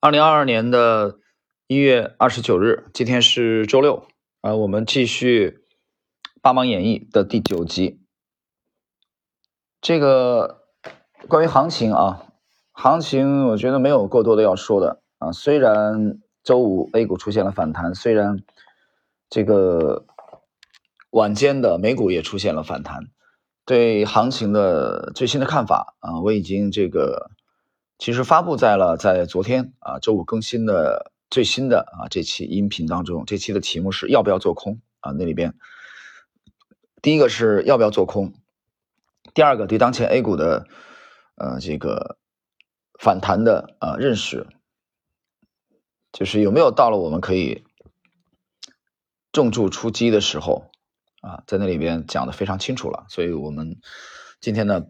二零二二年的一月二十九日，今天是周六啊，我们继续《八芒演义》的第九集。这个关于行情啊，行情我觉得没有过多的要说的啊。虽然周五 A 股出现了反弹，虽然这个晚间的美股也出现了反弹，对行情的最新的看法啊，我已经这个。其实发布在了在昨天啊周五更新的最新的啊这期音频当中，这期的题目是要不要做空啊？那里边第一个是要不要做空，第二个对当前 A 股的呃这个反弹的啊认识，就是有没有到了我们可以重注出击的时候啊？在那里边讲的非常清楚了，所以我们今天呢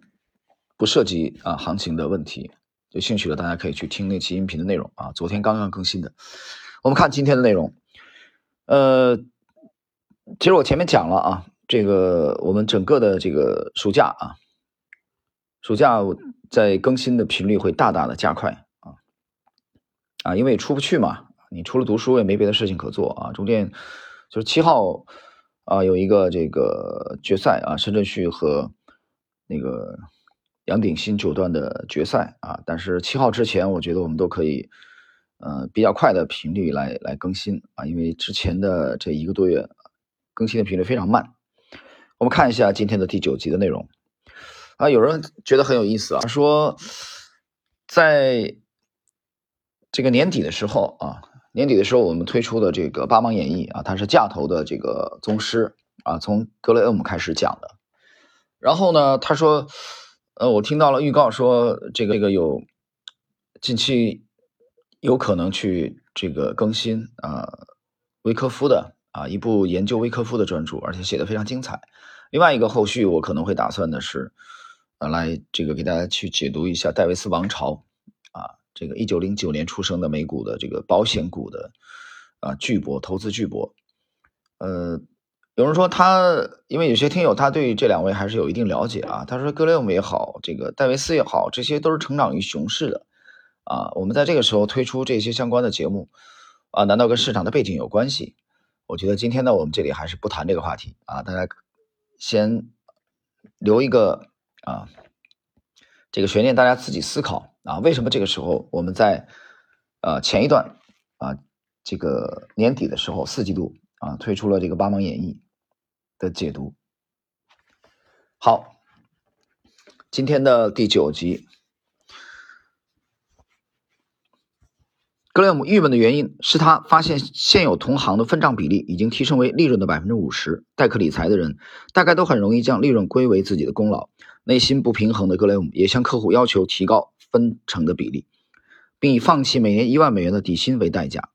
不涉及啊行情的问题。有兴趣的大家可以去听那期音频的内容啊，昨天刚刚更新的。我们看今天的内容，呃，其实我前面讲了啊，这个我们整个的这个暑假啊，暑假在更新的频率会大大的加快啊啊，因为出不去嘛，你除了读书也没别的事情可做啊。中间就是七号啊有一个这个决赛啊，深圳旭和那个。杨鼎新九段的决赛啊，但是七号之前，我觉得我们都可以，呃，比较快的频率来来更新啊，因为之前的这一个多月更新的频率非常慢。我们看一下今天的第九集的内容啊，有人觉得很有意思啊，说在这个年底的时候啊，年底的时候我们推出的这个八芒演义啊，它是架头的这个宗师啊，从格雷厄姆开始讲的，然后呢，他说。呃，我听到了预告说，这个这个有近期有可能去这个更新啊，维科夫的啊一部研究维科夫的专著，而且写的非常精彩。另外一个后续我可能会打算的是，呃，来这个给大家去解读一下戴维斯王朝啊，这个一九零九年出生的美股的这个保险股的啊巨擘，投资巨擘，呃。有人说他，因为有些听友他对这两位还是有一定了解啊。他说格雷厄姆也好，这个戴维斯也好，这些都是成长于熊市的啊。我们在这个时候推出这些相关的节目啊，难道跟市场的背景有关系？我觉得今天呢，我们这里还是不谈这个话题啊。大家先留一个啊这个悬念，大家自己思考啊。为什么这个时候我们在呃前一段啊这个年底的时候四季度啊推出了这个八芒演义？的解读。好，今天的第九集，格雷姆郁闷的原因是他发现现有同行的分账比例已经提升为利润的百分之五十。代客理财的人大概都很容易将利润归为自己的功劳。内心不平衡的格雷姆也向客户要求提高分成的比例，并以放弃每年一万美元的底薪为代价。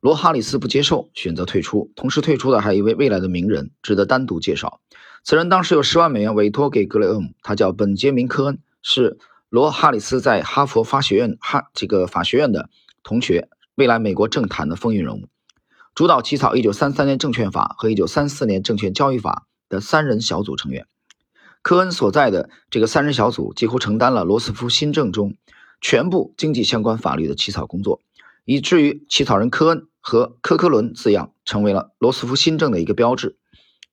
罗哈里斯不接受，选择退出。同时退出的还有一位未来的名人，值得单独介绍。此人当时有十万美元委托给格雷厄姆，他叫本杰明·科恩，是罗哈里斯在哈佛法学院哈这个法学院的同学，未来美国政坛的风云人物，主导起草1933年证券法和1934年证券交易法的三人小组成员。科恩所在的这个三人小组几乎承担了罗斯福新政中全部经济相关法律的起草工作。以至于起草人科恩和科科伦字样成为了罗斯福新政的一个标志。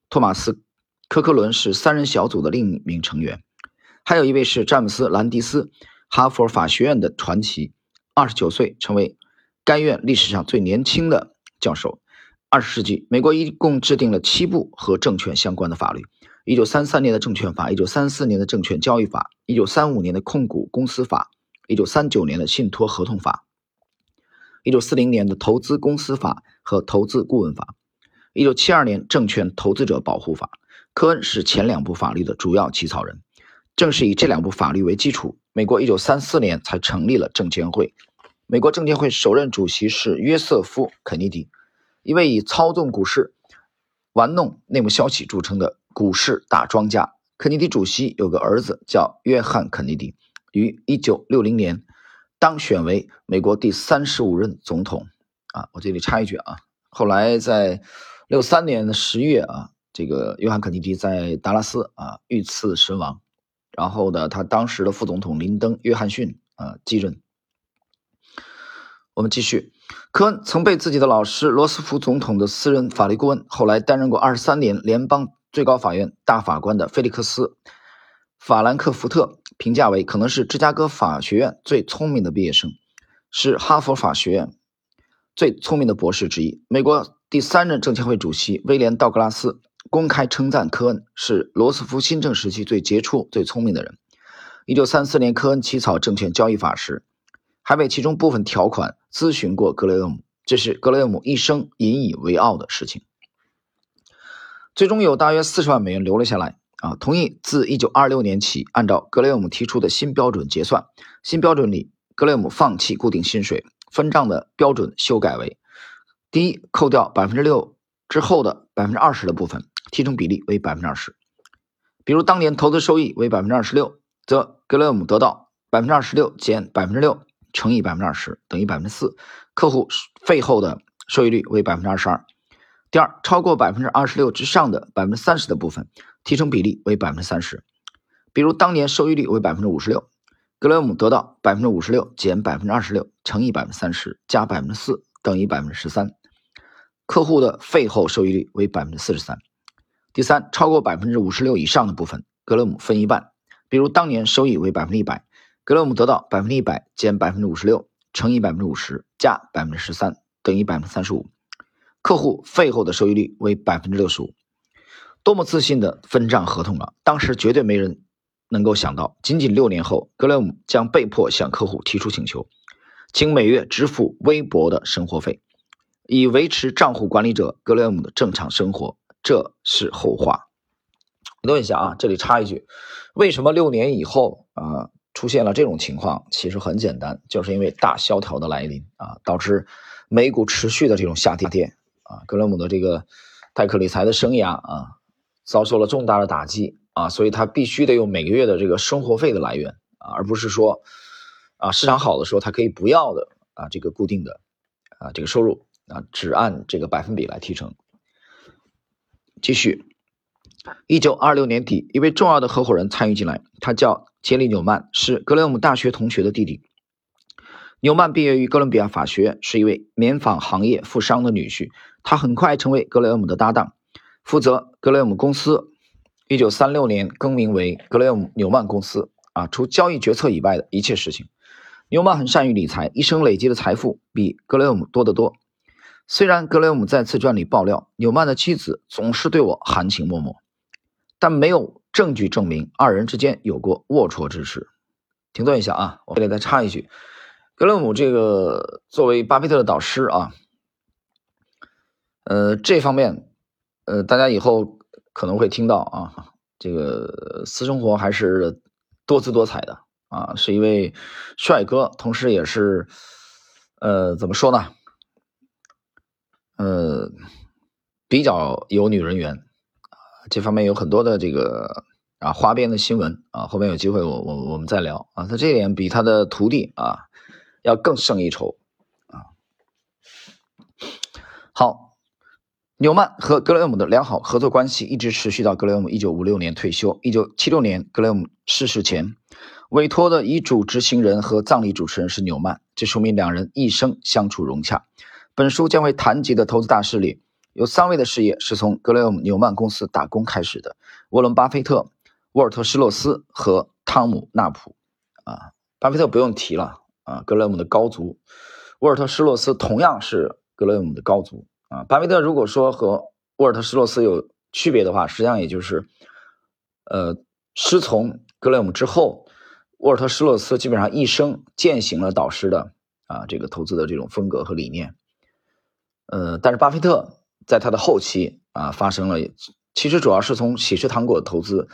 托马斯·科科伦是三人小组的另一名成员，还有一位是詹姆斯·兰迪斯，哈佛法学院的传奇，二十九岁成为该院历史上最年轻的教授。二十世纪，美国一共制定了七部和证券相关的法律：一九三三年的证券法，一九三四年的证券交易法，一九三五年的控股公司法，一九三九年的信托合同法。一九四零年的投资公司法和投资顾问法，一九七二年证券投资者保护法，科恩是前两部法律的主要起草人。正是以这两部法律为基础，美国一九三四年才成立了证监会。美国证监会首任主席是约瑟夫·肯尼迪，一位以操纵股市、玩弄内幕消息著称的股市大庄家。肯尼迪主席有个儿子叫约翰·肯尼迪，于一九六零年。当选为美国第三十五任总统啊！我这里插一句啊，后来在六三年的十月啊，这个约翰肯尼迪在达拉斯啊遇刺身亡，然后呢，他当时的副总统林登·约翰逊啊继任。我们继续。科恩曾被自己的老师罗斯福总统的私人法律顾问，后来担任过二十三年联邦最高法院大法官的菲利克斯·法兰克福特评价为可能是芝加哥法学院最聪明的毕业生，是哈佛法学院最聪明的博士之一。美国第三任证监会主席威廉·道格拉斯公开称赞科恩是罗斯福新政时期最杰出、最聪明的人。一九三四年，科恩起草证券交易法时。还为其中部分条款咨询过格雷厄姆，这是格雷厄姆一生引以为傲的事情。最终有大约四十万美元留了下来啊，同意自一九二六年起按照格雷厄姆提出的新标准结算。新标准里，格雷厄姆放弃固定薪水分账的标准，修改为：第一，扣掉百分之六之后的百分之二十的部分，提成比例为百分之二十。比如当年投资收益为百分之二十六，则格雷厄姆得到百分之二十六减百分之六。乘以百分之二十等于百分之四，客户费后的收益率为百分之二十二。第二，超过百分之二十六之上的百分之三十的部分，提成比例为百分之三十。比如当年收益率为百分之五十六，格雷姆得到百分之五十六减百分之二十六乘以百分之三十加百分之四等于百分之十三，客户的费后收益率为百分之四十三。第三，超过百分之五十六以上的部分，格雷姆分一半。比如当年收益为百分之一百。格雷姆得到百分之一百减百分之五十六乘以百分之五十加百分之十三等于百分之三十五，客户费后的收益率为百分之六十五。多么自信的分账合同啊！当时绝对没人能够想到，仅仅六年后，格雷姆将被迫向客户提出请求，请每月支付微薄的生活费，以维持账户管理者格雷姆的正常生活。这是后话。问一下啊，这里插一句，为什么六年以后啊？出现了这种情况，其实很简单，就是因为大萧条的来临啊，导致美股持续的这种下跌啊，格雷姆的这个泰克理财的生涯啊，遭受了重大的打击啊，所以他必须得有每个月的这个生活费的来源啊，而不是说啊市场好的时候他可以不要的啊这个固定的啊这个收入啊只按这个百分比来提成。继续，一九二六年底，一位重要的合伙人参与进来，他叫。杰里纽曼是格雷厄姆大学同学的弟弟。纽曼毕业于哥伦比亚法学院，是一位棉纺行业富商的女婿。他很快成为格雷厄姆的搭档，负责格雷厄姆公司。一九三六年更名为格雷厄姆纽曼公司。啊，除交易决策以外的一切事情，纽曼很善于理财，一生累积的财富比格雷厄姆多得多。虽然格雷厄姆在自传里爆料，纽曼的妻子总是对我含情脉脉，但没有。证据证明二人之间有过龌龊之事。停顿一下啊，我这里再插一句，格雷厄姆这个作为巴菲特的导师啊，呃，这方面，呃，大家以后可能会听到啊，这个私生活还是多姿多彩的啊，是一位帅哥，同时也是，呃，怎么说呢？呃，比较有女人缘。这方面有很多的这个啊花边的新闻啊，后面有机会我我我们再聊啊。他这点比他的徒弟啊要更胜一筹啊。好，纽曼和格雷厄姆的良好合作关系一直持续到格雷厄姆一九五六年退休。一九七六年格雷厄姆逝世前，委托的遗嘱执行人和葬礼主持人是纽曼，这说明两人一生相处融洽。本书将会谈及的投资大师里。有三位的事业是从格雷厄姆纽曼公司打工开始的：沃伦·巴菲特、沃尔特·施洛斯和汤姆·纳普。啊，巴菲特不用提了啊，格雷厄姆的高足；沃尔特·施洛斯同样是格雷厄姆的高足。啊，巴菲特如果说和沃尔特·施洛斯有区别的话，实际上也就是，呃，师从格雷厄姆之后，沃尔特·施洛斯基本上一生践行了导师的啊这个投资的这种风格和理念。呃，但是巴菲特。在他的后期啊，发生了，其实主要是从喜事糖果投资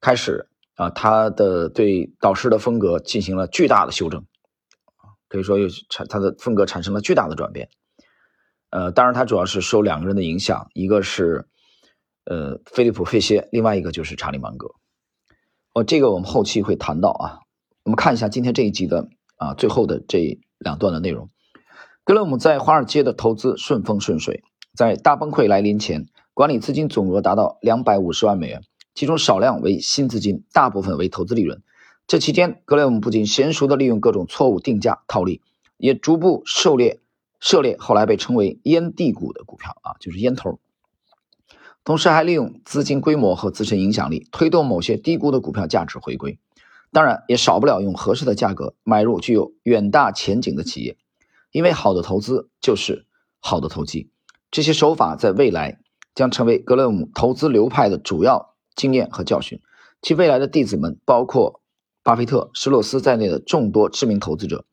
开始啊，他的对导师的风格进行了巨大的修正，可以说又产他的风格产生了巨大的转变。呃，当然他主要是受两个人的影响，一个是呃菲利普费歇，另外一个就是查理芒格。哦，这个我们后期会谈到啊。我们看一下今天这一集的啊最后的这两段的内容。格雷姆在华尔街的投资顺风顺水。在大崩溃来临前，管理资金总额达到两百五十万美元，其中少量为新资金，大部分为投资利润。这期间，格雷姆不仅娴熟地利用各种错误定价套利，也逐步狩猎涉猎后来被称为烟蒂股的股票啊，就是烟头。同时还利用资金规模和自身影响力，推动某些低估的股票价值回归。当然，也少不了用合适的价格买入具有远大前景的企业，因为好的投资就是好的投机。这些手法在未来将成为格雷姆投资流派的主要经验和教训。其未来的弟子们，包括巴菲特、施洛斯在内的众多知名投资者，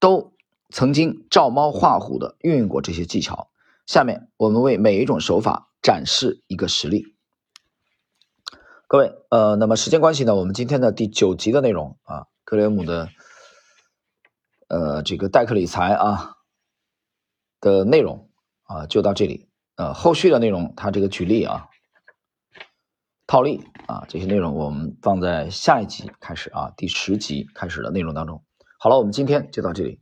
都曾经照猫画虎地运用过这些技巧。下面我们为每一种手法。展示一个实例，各位，呃，那么时间关系呢，我们今天的第九集的内容啊，格雷姆的，呃，这个代客理财啊的内容啊，就到这里，呃，后续的内容，他这个举例啊，套利啊，这些内容我们放在下一集开始啊，第十集开始的内容当中。好了，我们今天就到这里。